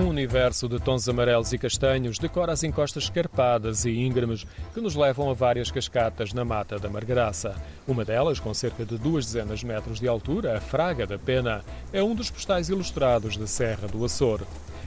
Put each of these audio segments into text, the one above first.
universo de tons amarelos e castanhos decora as encostas escarpadas e íngremes que nos levam a várias cascatas na Mata da Margraça. Uma delas, com cerca de duas dezenas de metros de altura, a Fraga da Pena, é um dos postais ilustrados da Serra do Açor.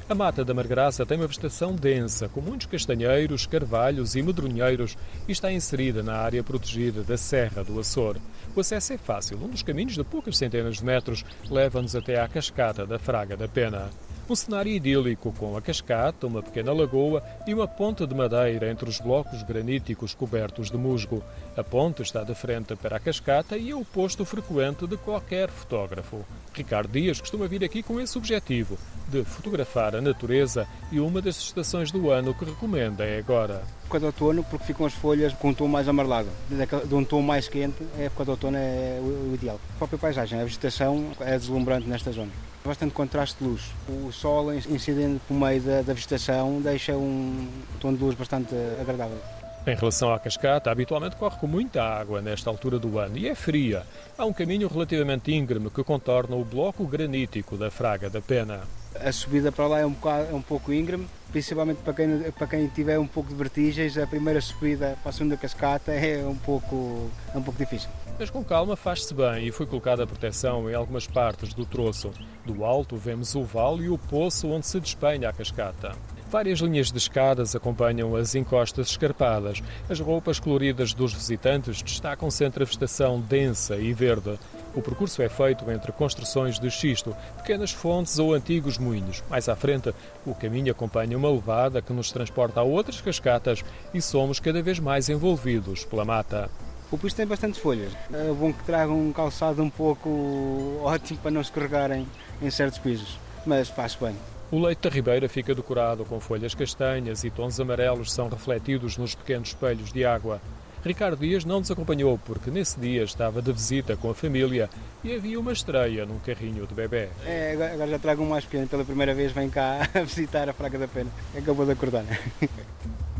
A Mata da Margraça tem uma vegetação densa, com muitos castanheiros, carvalhos e medronheiros e está inserida na área protegida da Serra do Açor. O acesso é fácil. Um dos caminhos de poucas centenas de metros leva-nos até à cascata da Fraga da Pena. Um cenário idílico com a cascata, uma pequena lagoa e uma ponte de madeira entre os blocos graníticos cobertos de musgo. A ponte está de frente para a cascata e é o posto frequente de qualquer fotógrafo. Ricardo Dias costuma vir aqui com esse objetivo, de fotografar a natureza e uma das estações do ano que recomenda é agora. Época de outono, porque ficam as folhas com um tom mais amarelado. De um tom mais quente, a época de outono é o ideal. A própria paisagem, a vegetação é deslumbrante nesta zona. Bastante contraste de luz. O sol incidente por meio da, da vegetação deixa um tom de luz bastante agradável. Em relação à cascata, habitualmente corre com muita água nesta altura do ano e é fria. Há um caminho relativamente íngreme que contorna o bloco granítico da Fraga da Pena. A subida para lá é um, bocado, é um pouco íngreme, principalmente para quem, para quem tiver um pouco de vertigens. A primeira subida para a segunda cascata é um pouco, é um pouco difícil. Mas com calma faz-se bem e foi colocada proteção em algumas partes do troço. Do alto vemos o vale e o poço onde se despenha a cascata. Várias linhas de escadas acompanham as encostas escarpadas. As roupas coloridas dos visitantes destacam-se entre a vegetação densa e verde. O percurso é feito entre construções de xisto, pequenas fontes ou antigos moinhos. Mais à frente, o caminho acompanha uma levada que nos transporta a outras cascatas e somos cada vez mais envolvidos pela mata. O piso tem bastantes folhas. É bom que tragam um calçado um pouco ótimo para não escorregarem em certos pisos, mas faz bem. O leite da ribeira fica decorado com folhas castanhas e tons amarelos são refletidos nos pequenos espelhos de água. Ricardo Dias não nos acompanhou porque nesse dia estava de visita com a família e havia uma estreia num carrinho de bebê. É, agora já trago um mais pequeno, pela primeira vez vem cá visitar a Fraga da Pena. Acabou de acordar.